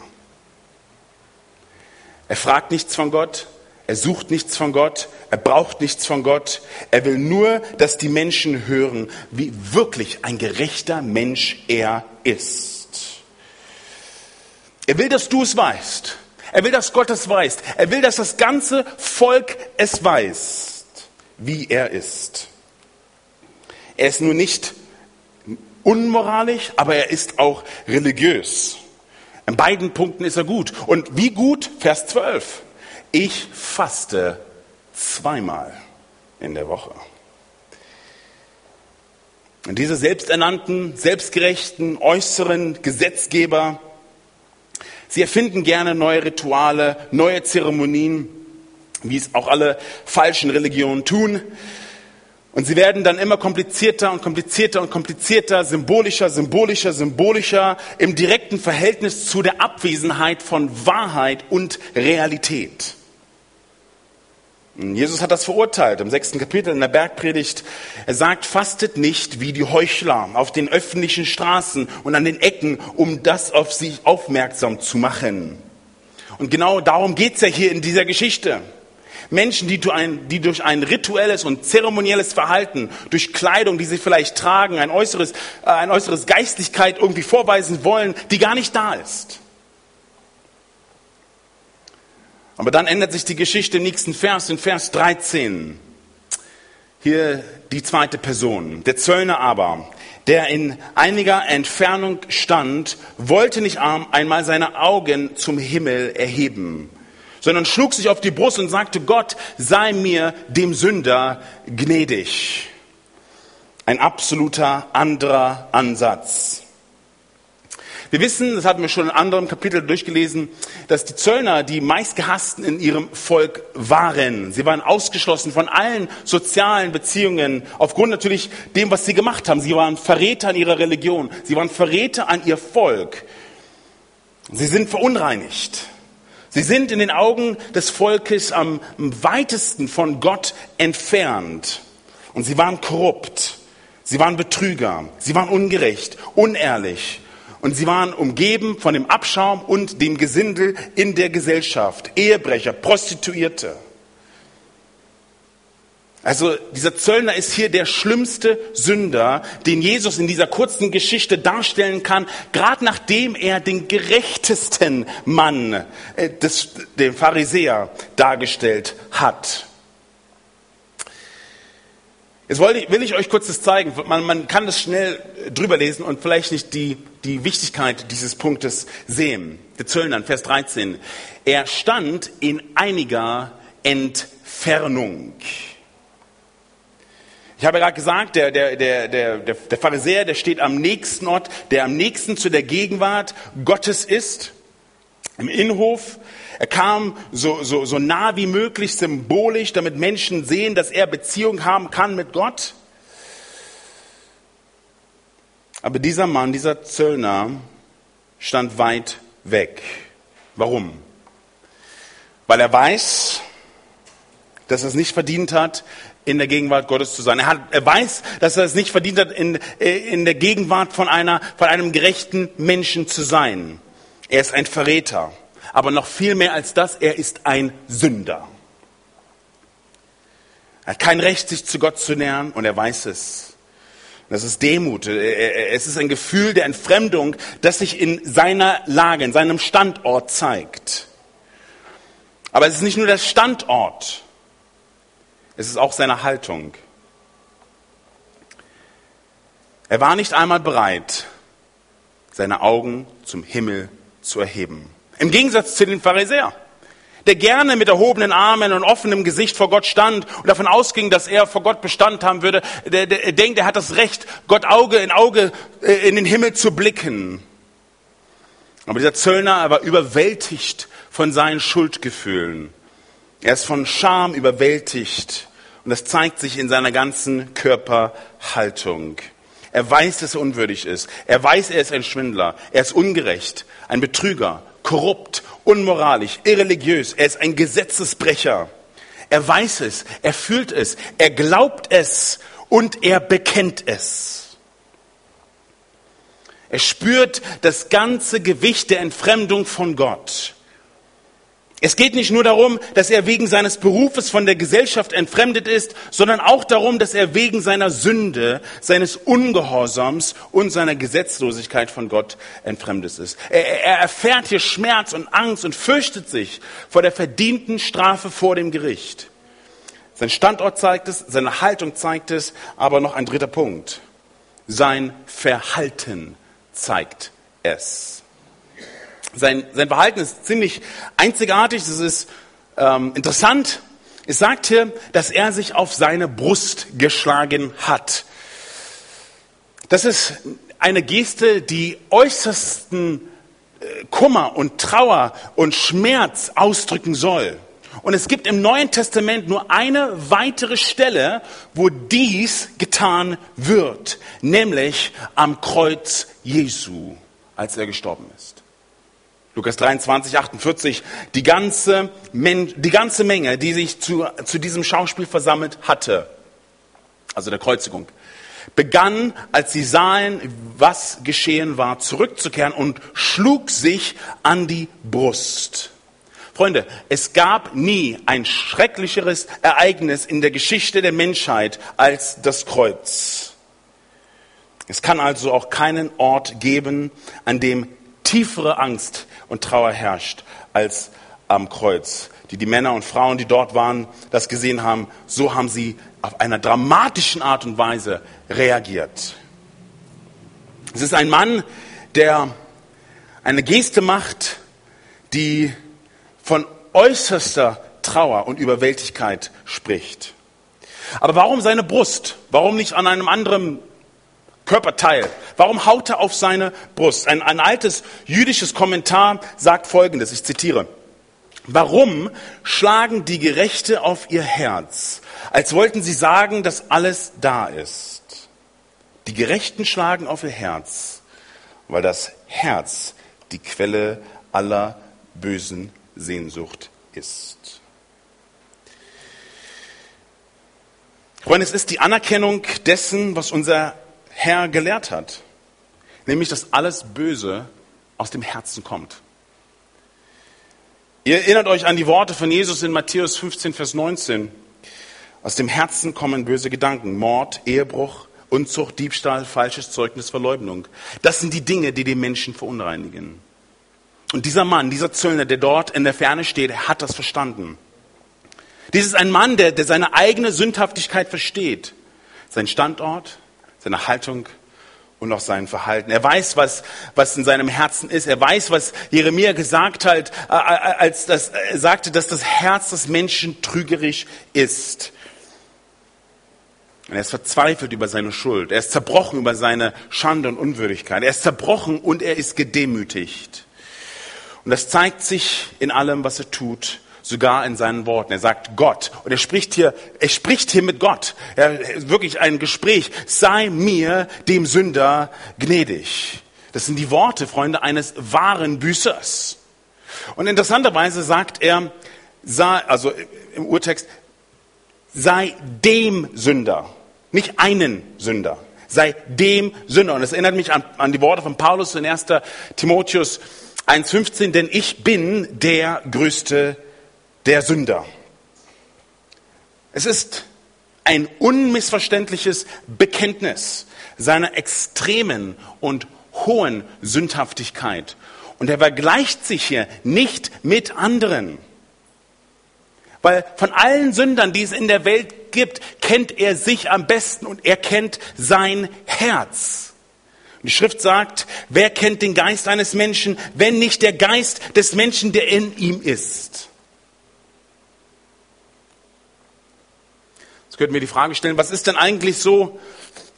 Er fragt nichts von Gott, er sucht nichts von Gott, er braucht nichts von Gott. Er will nur, dass die Menschen hören, wie wirklich ein gerechter Mensch er ist. Er will, dass du es weißt. Er will, dass Gott es weiß. Er will, dass das ganze Volk es weiß, wie er ist. Er ist nur nicht unmoralisch, aber er ist auch religiös. In beiden Punkten ist er gut. Und wie gut? Vers 12 ich faste zweimal in der Woche. Und diese selbsternannten, selbstgerechten, äußeren Gesetzgeber, sie erfinden gerne neue Rituale, neue Zeremonien, wie es auch alle falschen Religionen tun. Und sie werden dann immer komplizierter und komplizierter und komplizierter, symbolischer, symbolischer, symbolischer im direkten Verhältnis zu der Abwesenheit von Wahrheit und Realität. Jesus hat das verurteilt im sechsten Kapitel in der Bergpredigt. Er sagt, fastet nicht wie die Heuchler auf den öffentlichen Straßen und an den Ecken, um das auf sich aufmerksam zu machen. Und genau darum geht's ja hier in dieser Geschichte. Menschen, die durch, ein, die durch ein rituelles und zeremonielles Verhalten, durch Kleidung, die sie vielleicht tragen, ein äußeres, äh, ein äußeres Geistlichkeit irgendwie vorweisen wollen, die gar nicht da ist. Aber dann ändert sich die Geschichte im nächsten Vers, in Vers 13. Hier die zweite Person. Der Zöllner aber, der in einiger Entfernung stand, wollte nicht einmal seine Augen zum Himmel erheben, sondern schlug sich auf die Brust und sagte, Gott sei mir, dem Sünder, gnädig. Ein absoluter anderer Ansatz. Wir wissen, das hatten wir schon in anderem Kapitel durchgelesen, dass die Zöllner die meistgehassten in ihrem Volk waren. Sie waren ausgeschlossen von allen sozialen Beziehungen, aufgrund natürlich dem, was sie gemacht haben. Sie waren Verräter an ihrer Religion. Sie waren Verräter an ihr Volk. Sie sind verunreinigt. Sie sind in den Augen des Volkes am weitesten von Gott entfernt. Und sie waren korrupt. Sie waren Betrüger. Sie waren ungerecht, unehrlich. Und sie waren umgeben von dem Abschaum und dem Gesindel in der Gesellschaft. Ehebrecher, Prostituierte. Also dieser Zöllner ist hier der schlimmste Sünder, den Jesus in dieser kurzen Geschichte darstellen kann, gerade nachdem er den gerechtesten Mann, äh, des, den Pharisäer, dargestellt hat. Jetzt will ich euch kurz das zeigen. Man, man kann das schnell drüber lesen und vielleicht nicht die, die Wichtigkeit dieses Punktes sehen. Der Zöllner, Vers 13. Er stand in einiger Entfernung. Ich habe gerade gesagt, der, der, der, der, der Pharisäer, der steht am nächsten Ort, der am nächsten zu der Gegenwart Gottes ist, im Innenhof. Er kam so, so, so nah wie möglich symbolisch, damit Menschen sehen, dass er Beziehung haben kann mit Gott. Aber dieser Mann, dieser Zöllner, stand weit weg. Warum? Weil er weiß, dass er es nicht verdient hat, in der Gegenwart Gottes zu sein. Er, hat, er weiß, dass er es nicht verdient hat, in, in der Gegenwart von, einer, von einem gerechten Menschen zu sein. Er ist ein Verräter. Aber noch viel mehr als das, er ist ein Sünder. Er hat kein Recht, sich zu Gott zu nähern und er weiß es. Das ist Demut. Es ist ein Gefühl der Entfremdung, das sich in seiner Lage, in seinem Standort zeigt. Aber es ist nicht nur der Standort. Es ist auch seine Haltung. Er war nicht einmal bereit, seine Augen zum Himmel zu erheben. Im Gegensatz zu den Pharisäern, der gerne mit erhobenen Armen und offenem Gesicht vor Gott stand und davon ausging, dass er vor Gott Bestand haben würde. Der, der, der denkt, er hat das Recht, Gott Auge in Auge äh, in den Himmel zu blicken. Aber dieser Zöllner war überwältigt von seinen Schuldgefühlen. Er ist von Scham überwältigt und das zeigt sich in seiner ganzen Körperhaltung. Er weiß, dass er unwürdig ist. Er weiß, er ist ein Schwindler. Er ist ungerecht, ein Betrüger, korrupt, unmoralisch, irreligiös. Er ist ein Gesetzesbrecher. Er weiß es, er fühlt es, er glaubt es und er bekennt es. Er spürt das ganze Gewicht der Entfremdung von Gott. Es geht nicht nur darum, dass er wegen seines Berufes von der Gesellschaft entfremdet ist, sondern auch darum, dass er wegen seiner Sünde, seines Ungehorsams und seiner Gesetzlosigkeit von Gott entfremdet ist. Er, er erfährt hier Schmerz und Angst und fürchtet sich vor der verdienten Strafe vor dem Gericht. Sein Standort zeigt es, seine Haltung zeigt es, aber noch ein dritter Punkt. Sein Verhalten zeigt es. Sein, sein Verhalten ist ziemlich einzigartig, es ist ähm, interessant. Es sagt hier, dass er sich auf seine Brust geschlagen hat. Das ist eine Geste, die äußersten äh, Kummer und Trauer und Schmerz ausdrücken soll. Und es gibt im Neuen Testament nur eine weitere Stelle, wo dies getan wird, nämlich am Kreuz Jesu, als er gestorben ist. Lukas 23, 48, die ganze, Men die ganze Menge, die sich zu, zu diesem Schauspiel versammelt hatte, also der Kreuzigung, begann, als sie sahen, was geschehen war, zurückzukehren und schlug sich an die Brust. Freunde, es gab nie ein schrecklicheres Ereignis in der Geschichte der Menschheit als das Kreuz. Es kann also auch keinen Ort geben, an dem tiefere Angst und Trauer herrscht als am Kreuz. Die, die Männer und Frauen, die dort waren, das gesehen haben, so haben sie auf einer dramatischen Art und Weise reagiert. Es ist ein Mann, der eine Geste macht, die von äußerster Trauer und Überwältigkeit spricht. Aber warum seine Brust? Warum nicht an einem anderen Körperteil. Warum haut er auf seine Brust? Ein, ein altes jüdisches Kommentar sagt Folgendes, ich zitiere. Warum schlagen die Gerechte auf ihr Herz, als wollten sie sagen, dass alles da ist? Die Gerechten schlagen auf ihr Herz, weil das Herz die Quelle aller bösen Sehnsucht ist. Freunde, es ist die Anerkennung dessen, was unser Herr gelehrt hat, nämlich dass alles Böse aus dem Herzen kommt. Ihr erinnert euch an die Worte von Jesus in Matthäus 15, Vers 19. Aus dem Herzen kommen böse Gedanken, Mord, Ehebruch, Unzucht, Diebstahl, falsches Zeugnis, Verleugnung. Das sind die Dinge, die den Menschen verunreinigen. Und dieser Mann, dieser Zöllner, der dort in der Ferne steht, hat das verstanden. Dies ist ein Mann, der, der seine eigene Sündhaftigkeit versteht. Sein Standort, seine Haltung und auch sein Verhalten. Er weiß, was, was in seinem Herzen ist. Er weiß, was Jeremia gesagt hat, äh, äh, als das, er sagte, dass das Herz des Menschen trügerisch ist. Und er ist verzweifelt über seine Schuld. Er ist zerbrochen über seine Schande und Unwürdigkeit. Er ist zerbrochen und er ist gedemütigt. Und das zeigt sich in allem, was er tut sogar in seinen Worten. Er sagt Gott und er spricht hier, er spricht hier mit Gott. Er, wirklich ein Gespräch. Sei mir, dem Sünder, gnädig. Das sind die Worte, Freunde, eines wahren Büßers. Und interessanterweise sagt er, sei, also im Urtext, sei dem Sünder, nicht einen Sünder, sei dem Sünder. Und es erinnert mich an, an die Worte von Paulus in 1. Timotheus 1,15, denn ich bin der größte der Sünder. Es ist ein unmissverständliches Bekenntnis seiner extremen und hohen Sündhaftigkeit. Und er vergleicht sich hier nicht mit anderen. Weil von allen Sündern, die es in der Welt gibt, kennt er sich am besten und er kennt sein Herz. Und die Schrift sagt, wer kennt den Geist eines Menschen, wenn nicht der Geist des Menschen, der in ihm ist? Könnten wir die Frage stellen, was ist denn eigentlich so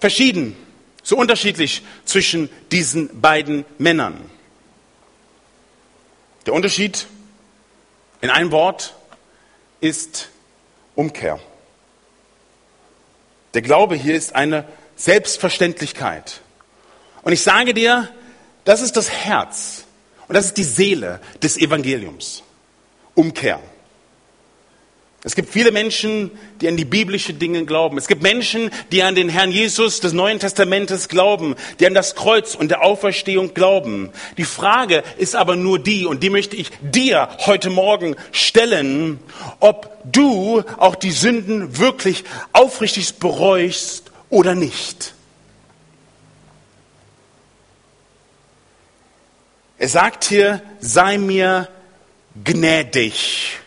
verschieden, so unterschiedlich zwischen diesen beiden Männern? Der Unterschied in einem Wort ist Umkehr. Der Glaube hier ist eine Selbstverständlichkeit. Und ich sage dir, das ist das Herz und das ist die Seele des Evangeliums. Umkehr. Es gibt viele Menschen, die an die biblischen Dinge glauben. Es gibt Menschen, die an den Herrn Jesus des Neuen Testamentes glauben, die an das Kreuz und der Auferstehung glauben. Die Frage ist aber nur die, und die möchte ich dir heute Morgen stellen, ob du auch die Sünden wirklich aufrichtig bereust oder nicht. Er sagt hier, sei mir gnädig.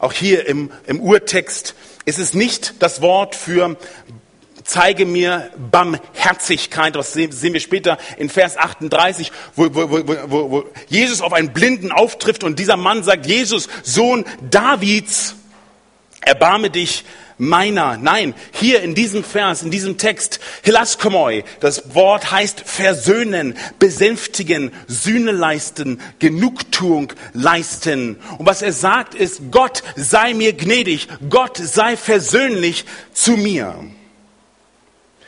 Auch hier im, im Urtext ist es nicht das Wort für zeige mir Barmherzigkeit, das sehen wir später in Vers 38, wo, wo, wo, wo Jesus auf einen Blinden auftrifft und dieser Mann sagt, Jesus, Sohn Davids, erbarme dich meiner. Nein, hier in diesem Vers, in diesem Text, hilaskomoi, das Wort heißt versöhnen, besänftigen, Sühne leisten, Genugtuung leisten. Und was er sagt ist, Gott sei mir gnädig, Gott sei versöhnlich zu mir.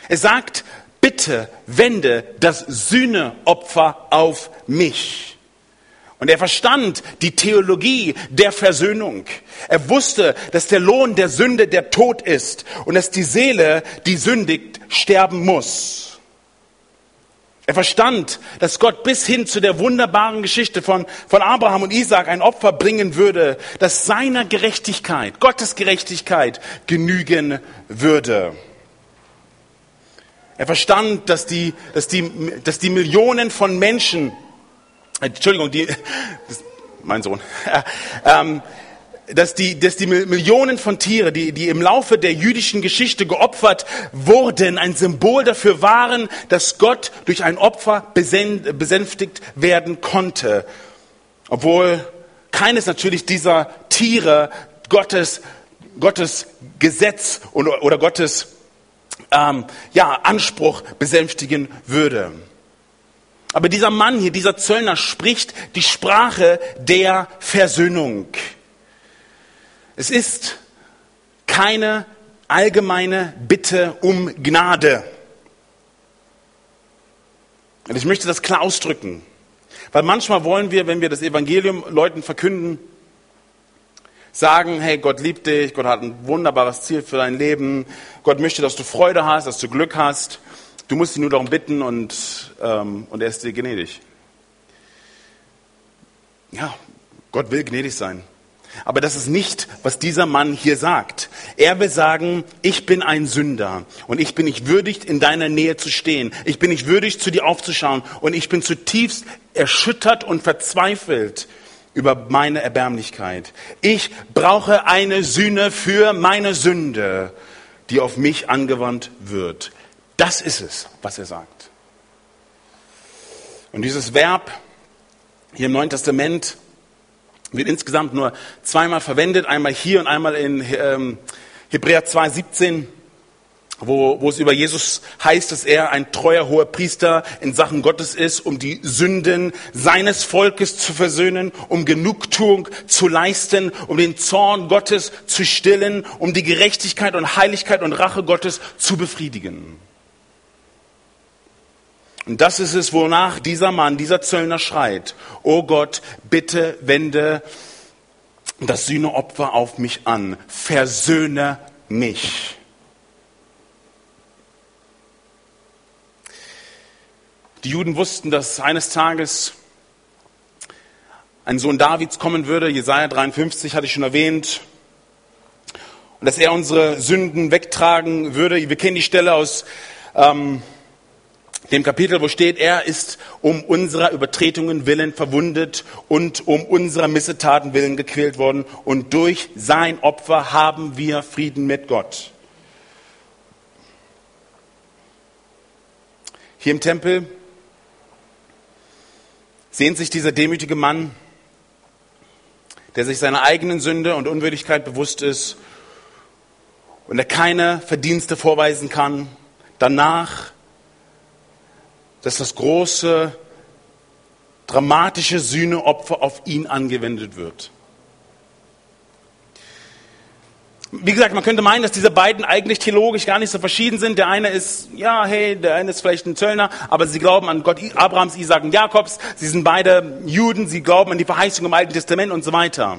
Er sagt, bitte wende das Sühneopfer auf mich. Und er verstand die Theologie der Versöhnung. Er wusste, dass der Lohn der Sünde der Tod ist und dass die Seele, die sündigt, sterben muss. Er verstand, dass Gott bis hin zu der wunderbaren Geschichte von, von Abraham und Isaac ein Opfer bringen würde, das seiner Gerechtigkeit, Gottes Gerechtigkeit genügen würde. Er verstand, dass die, dass die, dass die Millionen von Menschen, Entschuldigung, die, mein Sohn, ähm, dass die, dass die Millionen von Tiere, die, die im Laufe der jüdischen Geschichte geopfert wurden, ein Symbol dafür waren, dass Gott durch ein Opfer besänftigt werden konnte. Obwohl keines natürlich dieser Tiere Gottes, Gottes Gesetz oder, oder Gottes ähm, ja, Anspruch besänftigen würde. Aber dieser Mann hier, dieser Zöllner spricht die Sprache der Versöhnung. Es ist keine allgemeine Bitte um Gnade. Und ich möchte das klar ausdrücken. Weil manchmal wollen wir, wenn wir das Evangelium Leuten verkünden, sagen, hey, Gott liebt dich, Gott hat ein wunderbares Ziel für dein Leben, Gott möchte, dass du Freude hast, dass du Glück hast, du musst ihn nur darum bitten und, ähm, und er ist dir gnädig. Ja, Gott will gnädig sein. Aber das ist nicht, was dieser Mann hier sagt. Er will sagen, ich bin ein Sünder und ich bin nicht würdig, in deiner Nähe zu stehen. Ich bin nicht würdig, zu dir aufzuschauen und ich bin zutiefst erschüttert und verzweifelt über meine Erbärmlichkeit. Ich brauche eine Sühne für meine Sünde, die auf mich angewandt wird. Das ist es, was er sagt. Und dieses Verb hier im Neuen Testament wird insgesamt nur zweimal verwendet, einmal hier und einmal in ähm, Hebräer 2,17, wo, wo es über Jesus heißt, dass er ein treuer hoher Priester in Sachen Gottes ist, um die Sünden seines Volkes zu versöhnen, um Genugtuung zu leisten, um den Zorn Gottes zu stillen, um die Gerechtigkeit und Heiligkeit und Rache Gottes zu befriedigen. Und das ist es, wonach dieser Mann, dieser Zöllner schreit. Oh Gott, bitte wende das Sühneopfer auf mich an. Versöhne mich. Die Juden wussten, dass eines Tages ein Sohn Davids kommen würde. Jesaja 53 hatte ich schon erwähnt. Und dass er unsere Sünden wegtragen würde. Wir kennen die Stelle aus ähm, dem Kapitel, wo steht, er ist um unserer Übertretungen willen verwundet und um unserer Missetaten willen gequält worden und durch sein Opfer haben wir Frieden mit Gott. Hier im Tempel sehnt sich dieser demütige Mann, der sich seiner eigenen Sünde und Unwürdigkeit bewusst ist und der keine Verdienste vorweisen kann, danach dass das große, dramatische Sühneopfer auf ihn angewendet wird. Wie gesagt, man könnte meinen, dass diese beiden eigentlich theologisch gar nicht so verschieden sind. Der eine ist, ja, hey, der eine ist vielleicht ein Zöllner, aber sie glauben an Gott Abrahams, Isaac und Jakobs. Sie sind beide Juden, sie glauben an die Verheißung im Alten Testament und so weiter.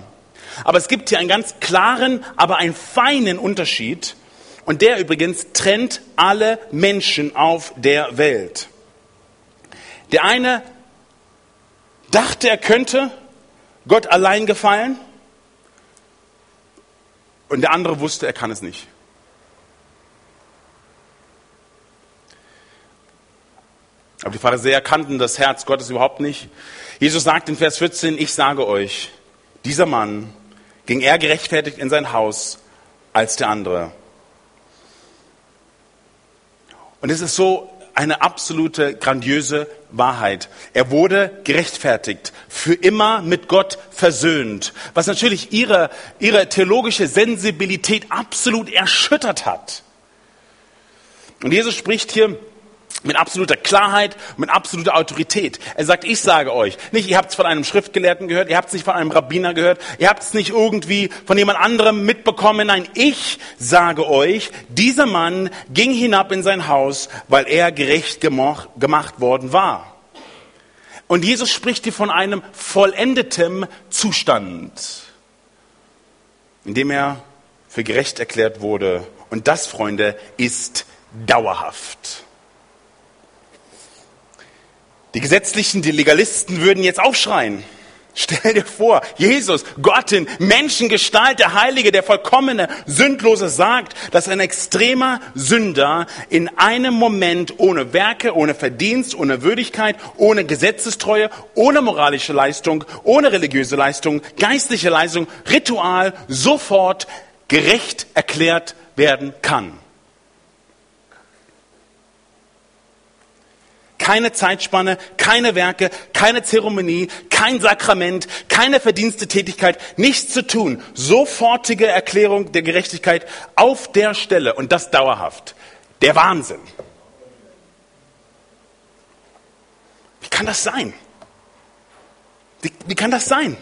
Aber es gibt hier einen ganz klaren, aber einen feinen Unterschied. Und der übrigens trennt alle Menschen auf der Welt. Der eine dachte, er könnte Gott allein gefallen und der andere wusste, er kann es nicht. Aber die Pharisäer kannten das Herz Gottes überhaupt nicht. Jesus sagt in Vers 14, ich sage euch, dieser Mann ging eher gerechtfertigt in sein Haus als der andere. Und es ist so eine absolute grandiöse Wahrheit. Er wurde gerechtfertigt, für immer mit Gott versöhnt, was natürlich ihre, ihre theologische Sensibilität absolut erschüttert hat. Und Jesus spricht hier mit absoluter Klarheit, mit absoluter Autorität. Er sagt, ich sage euch, nicht ihr habt es von einem Schriftgelehrten gehört, ihr habt es nicht von einem Rabbiner gehört, ihr habt es nicht irgendwie von jemand anderem mitbekommen, nein, ich sage euch, dieser Mann ging hinab in sein Haus, weil er gerecht gemacht worden war. Und Jesus spricht hier von einem vollendeten Zustand, in dem er für gerecht erklärt wurde. Und das, Freunde, ist dauerhaft. Die Gesetzlichen, die Legalisten würden jetzt aufschreien. Stell dir vor, Jesus, Gott in Menschengestalt, der Heilige, der vollkommene, sündlose sagt, dass ein extremer Sünder in einem Moment ohne Werke, ohne Verdienst, ohne Würdigkeit, ohne Gesetzestreue, ohne moralische Leistung, ohne religiöse Leistung, geistliche Leistung, Ritual sofort gerecht erklärt werden kann. Keine Zeitspanne, keine Werke, keine Zeremonie, kein Sakrament, keine verdienste Tätigkeit, nichts zu tun. Sofortige Erklärung der Gerechtigkeit auf der Stelle und das dauerhaft. Der Wahnsinn. Wie kann das sein? Wie, wie kann das sein?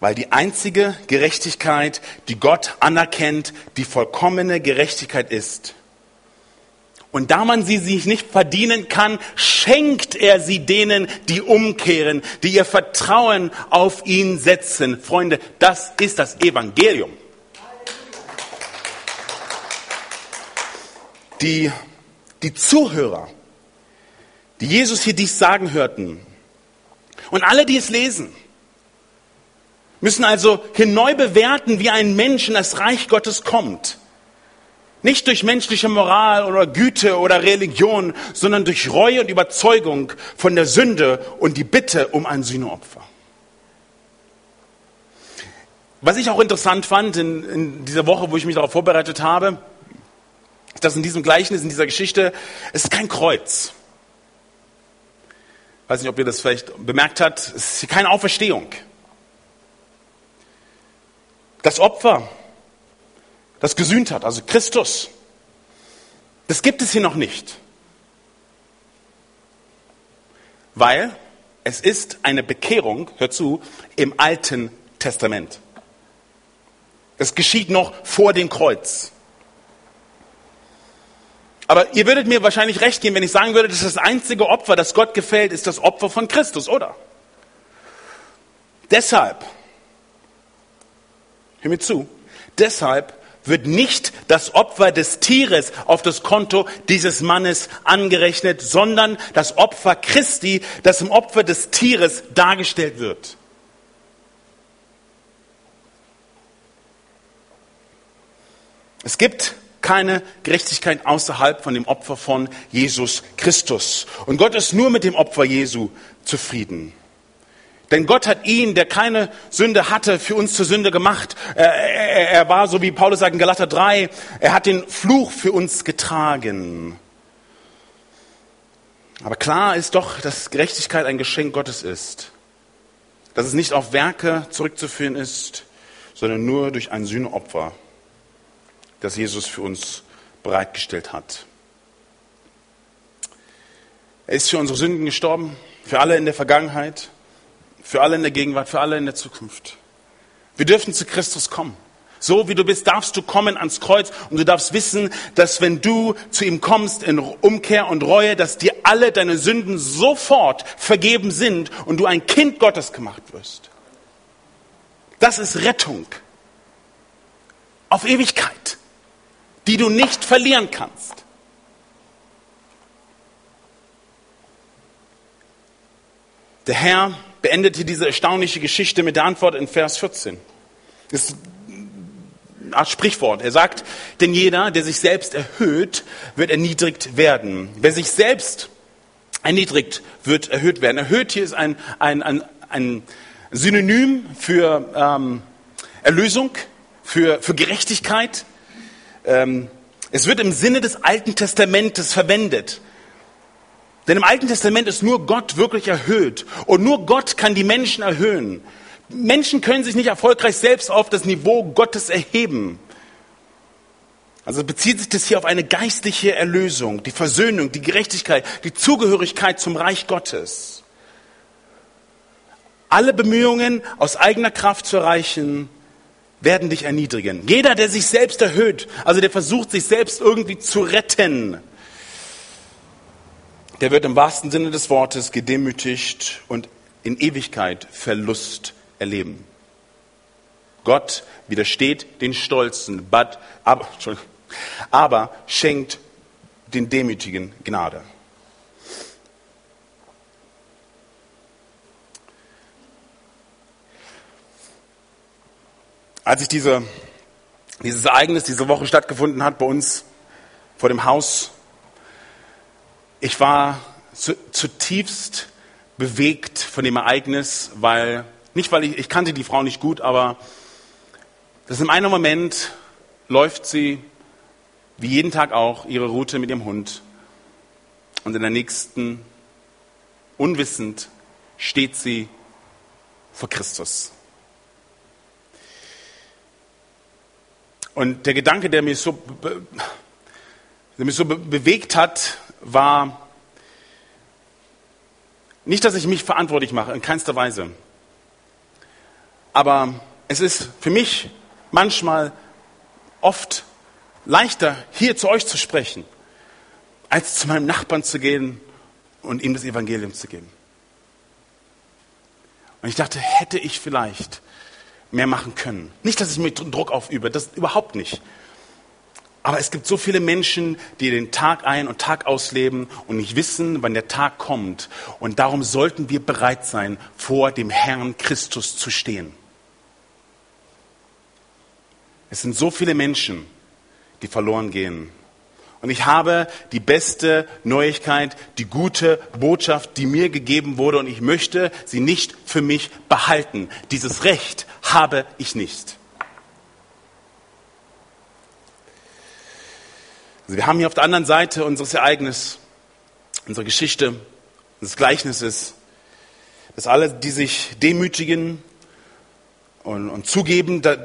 Weil die einzige Gerechtigkeit, die Gott anerkennt, die vollkommene Gerechtigkeit ist Und da man sie sich nicht verdienen kann, schenkt er sie denen, die umkehren, die ihr Vertrauen auf ihn setzen. Freunde, das ist das Evangelium. Die, die Zuhörer, die Jesus hier dies sagen hörten, und alle, die es lesen, müssen also hier neu bewerten, wie ein Mensch in das Reich Gottes kommt. Nicht durch menschliche Moral oder Güte oder Religion, sondern durch Reue und Überzeugung von der Sünde und die Bitte um ein Sühneopfer. Was ich auch interessant fand in, in dieser Woche, wo ich mich darauf vorbereitet habe, ist, dass in diesem Gleichnis, in dieser Geschichte, es ist kein Kreuz. Ich weiß nicht, ob ihr das vielleicht bemerkt habt. Es ist keine Auferstehung. Das Opfer das gesühnt hat, also Christus. Das gibt es hier noch nicht. Weil es ist eine Bekehrung, hör zu, im Alten Testament. Es geschieht noch vor dem Kreuz. Aber ihr würdet mir wahrscheinlich recht geben, wenn ich sagen würde, dass das einzige Opfer, das Gott gefällt, ist das Opfer von Christus, oder? Deshalb, hör mir zu, deshalb wird nicht das Opfer des Tieres auf das Konto dieses Mannes angerechnet, sondern das Opfer Christi, das im Opfer des Tieres dargestellt wird. Es gibt keine Gerechtigkeit außerhalb von dem Opfer von Jesus Christus. Und Gott ist nur mit dem Opfer Jesu zufrieden. Denn Gott hat ihn, der keine Sünde hatte, für uns zur Sünde gemacht. Er, er, er, war, so wie Paulus sagt in Galater 3, er hat den Fluch für uns getragen. Aber klar ist doch, dass Gerechtigkeit ein Geschenk Gottes ist. Dass es nicht auf Werke zurückzuführen ist, sondern nur durch ein Sühneopfer, das Jesus für uns bereitgestellt hat. Er ist für unsere Sünden gestorben, für alle in der Vergangenheit für alle in der Gegenwart, für alle in der Zukunft. Wir dürfen zu Christus kommen. So wie du bist, darfst du kommen ans Kreuz und du darfst wissen, dass wenn du zu ihm kommst in Umkehr und Reue, dass dir alle deine Sünden sofort vergeben sind und du ein Kind Gottes gemacht wirst. Das ist Rettung auf Ewigkeit, die du nicht verlieren kannst. Der Herr beendete diese erstaunliche Geschichte mit der Antwort in Vers 14. Das ist eine Art Sprichwort. Er sagt, denn jeder, der sich selbst erhöht, wird erniedrigt werden. Wer sich selbst erniedrigt, wird erhöht werden. Erhöht hier ist ein, ein, ein, ein Synonym für ähm, Erlösung, für, für Gerechtigkeit. Ähm, es wird im Sinne des Alten Testamentes verwendet. Denn im Alten Testament ist nur Gott wirklich erhöht. Und nur Gott kann die Menschen erhöhen. Menschen können sich nicht erfolgreich selbst auf das Niveau Gottes erheben. Also bezieht sich das hier auf eine geistliche Erlösung, die Versöhnung, die Gerechtigkeit, die Zugehörigkeit zum Reich Gottes. Alle Bemühungen aus eigener Kraft zu erreichen, werden dich erniedrigen. Jeder, der sich selbst erhöht, also der versucht, sich selbst irgendwie zu retten, der wird im wahrsten Sinne des Wortes gedemütigt und in Ewigkeit Verlust erleben. Gott widersteht den Stolzen, but, aber, aber schenkt den Demütigen Gnade. Als ich diese, dieses Ereignis diese Woche stattgefunden hat bei uns vor dem Haus ich war zutiefst bewegt von dem Ereignis, weil, nicht weil ich, ich kannte die Frau nicht gut, aber das in einem Moment läuft sie, wie jeden Tag auch, ihre Route mit ihrem Hund. Und in der nächsten, unwissend, steht sie vor Christus. Und der Gedanke, der mich so, der mich so bewegt hat, war nicht, dass ich mich verantwortlich mache, in keinster Weise. Aber es ist für mich manchmal oft leichter, hier zu euch zu sprechen, als zu meinem Nachbarn zu gehen und ihm das Evangelium zu geben. Und ich dachte, hätte ich vielleicht mehr machen können. Nicht, dass ich mir Druck aufübe, das überhaupt nicht. Aber es gibt so viele Menschen, die den Tag ein und Tag ausleben und nicht wissen, wann der Tag kommt. Und darum sollten wir bereit sein, vor dem Herrn Christus zu stehen. Es sind so viele Menschen, die verloren gehen. Und ich habe die beste Neuigkeit, die gute Botschaft, die mir gegeben wurde, und ich möchte sie nicht für mich behalten. Dieses Recht habe ich nicht. Also wir haben hier auf der anderen Seite unseres Ereignisses, unsere Geschichte, unseres Gleichnisses, dass alle, die sich demütigen und, und zugeben, da,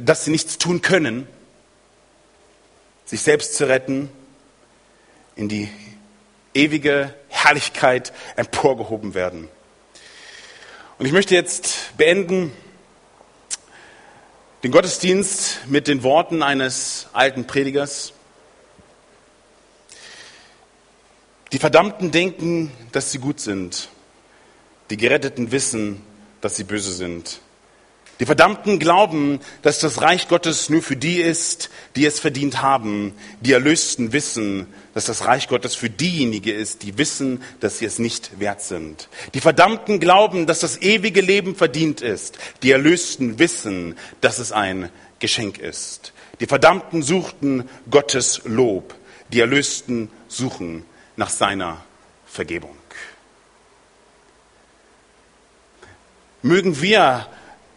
dass sie nichts tun können, sich selbst zu retten, in die ewige Herrlichkeit emporgehoben werden. Und ich möchte jetzt beenden den Gottesdienst mit den Worten eines alten Predigers. Die Verdammten denken, dass sie gut sind. Die Geretteten wissen, dass sie böse sind. Die Verdammten glauben, dass das Reich Gottes nur für die ist, die es verdient haben. Die Erlösten wissen, dass das Reich Gottes für diejenigen ist, die wissen, dass sie es nicht wert sind. Die Verdammten glauben, dass das ewige Leben verdient ist. Die Erlösten wissen, dass es ein Geschenk ist. Die Verdammten suchten Gottes Lob. Die Erlösten suchen nach seiner Vergebung. Mögen wir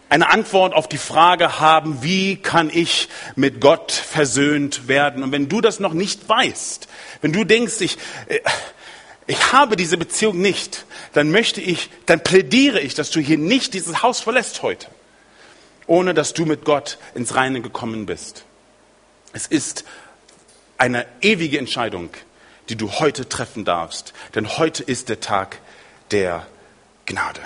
eine Antwort auf die Frage haben, wie kann ich mit Gott versöhnt werden? Und wenn du das noch nicht weißt, wenn du denkst, ich, äh, ich habe diese Beziehung nicht, dann möchte ich, dann plädiere ich, dass du hier nicht dieses Haus verlässt heute, ohne dass du mit Gott ins Reine gekommen bist. Es ist eine ewige Entscheidung, die du heute treffen darfst, denn heute ist der Tag der Gnade.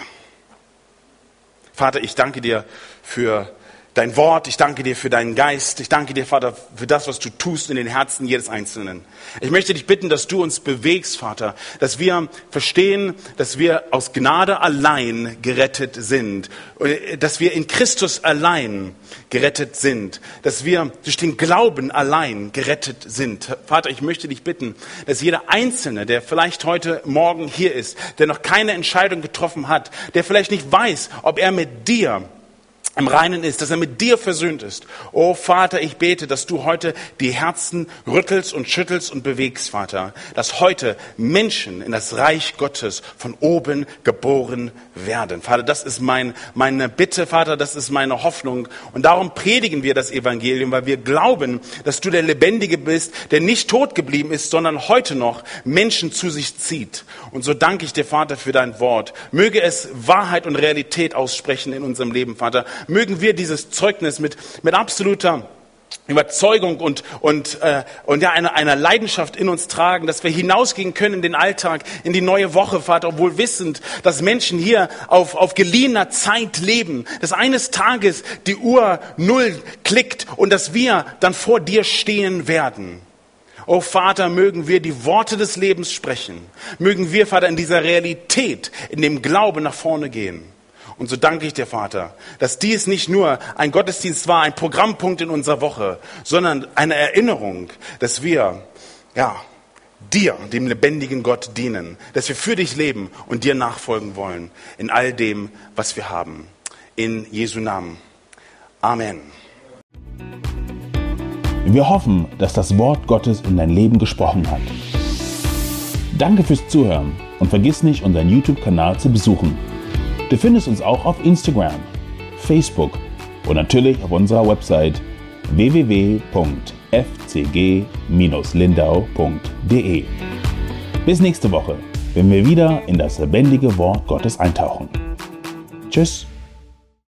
Vater, ich danke dir für dein Wort, ich danke dir für deinen Geist, ich danke dir, Vater, für das, was du tust in den Herzen jedes Einzelnen. Ich möchte dich bitten, dass du uns bewegst, Vater, dass wir verstehen, dass wir aus Gnade allein gerettet sind, dass wir in Christus allein gerettet sind, dass wir durch den Glauben allein gerettet sind. Vater, ich möchte dich bitten, dass jeder Einzelne, der vielleicht heute Morgen hier ist, der noch keine Entscheidung getroffen hat, der vielleicht nicht weiß, ob er mit dir im Reinen ist, dass er mit dir versöhnt ist. Oh Vater, ich bete, dass du heute die Herzen rüttelst und schüttelst und bewegst, Vater, dass heute Menschen in das Reich Gottes von oben geboren werden. Vater, das ist mein, meine Bitte, Vater, das ist meine Hoffnung. Und darum predigen wir das Evangelium, weil wir glauben, dass du der Lebendige bist, der nicht tot geblieben ist, sondern heute noch Menschen zu sich zieht. Und so danke ich dir, Vater, für dein Wort. Möge es Wahrheit und Realität aussprechen in unserem Leben, Vater mögen wir dieses Zeugnis mit, mit absoluter Überzeugung und, und, äh, und ja, einer, einer Leidenschaft in uns tragen, dass wir hinausgehen können in den Alltag, in die neue Woche, Vater, obwohl wissend, dass Menschen hier auf, auf geliehener Zeit leben, dass eines Tages die Uhr null klickt und dass wir dann vor dir stehen werden. Oh Vater, mögen wir die Worte des Lebens sprechen. Mögen wir, Vater, in dieser Realität, in dem Glauben nach vorne gehen. Und so danke ich dir, Vater, dass dies nicht nur ein Gottesdienst war, ein Programmpunkt in unserer Woche, sondern eine Erinnerung, dass wir, ja, dir, dem lebendigen Gott dienen, dass wir für dich leben und dir nachfolgen wollen in all dem, was wir haben. In Jesu Namen. Amen. Wir hoffen, dass das Wort Gottes in dein Leben gesprochen hat. Danke fürs Zuhören und vergiss nicht, unseren YouTube-Kanal zu besuchen. Du findest uns auch auf Instagram, Facebook und natürlich auf unserer Website www.fcg-lindau.de. Bis nächste Woche, wenn wir wieder in das lebendige Wort Gottes eintauchen. Tschüss.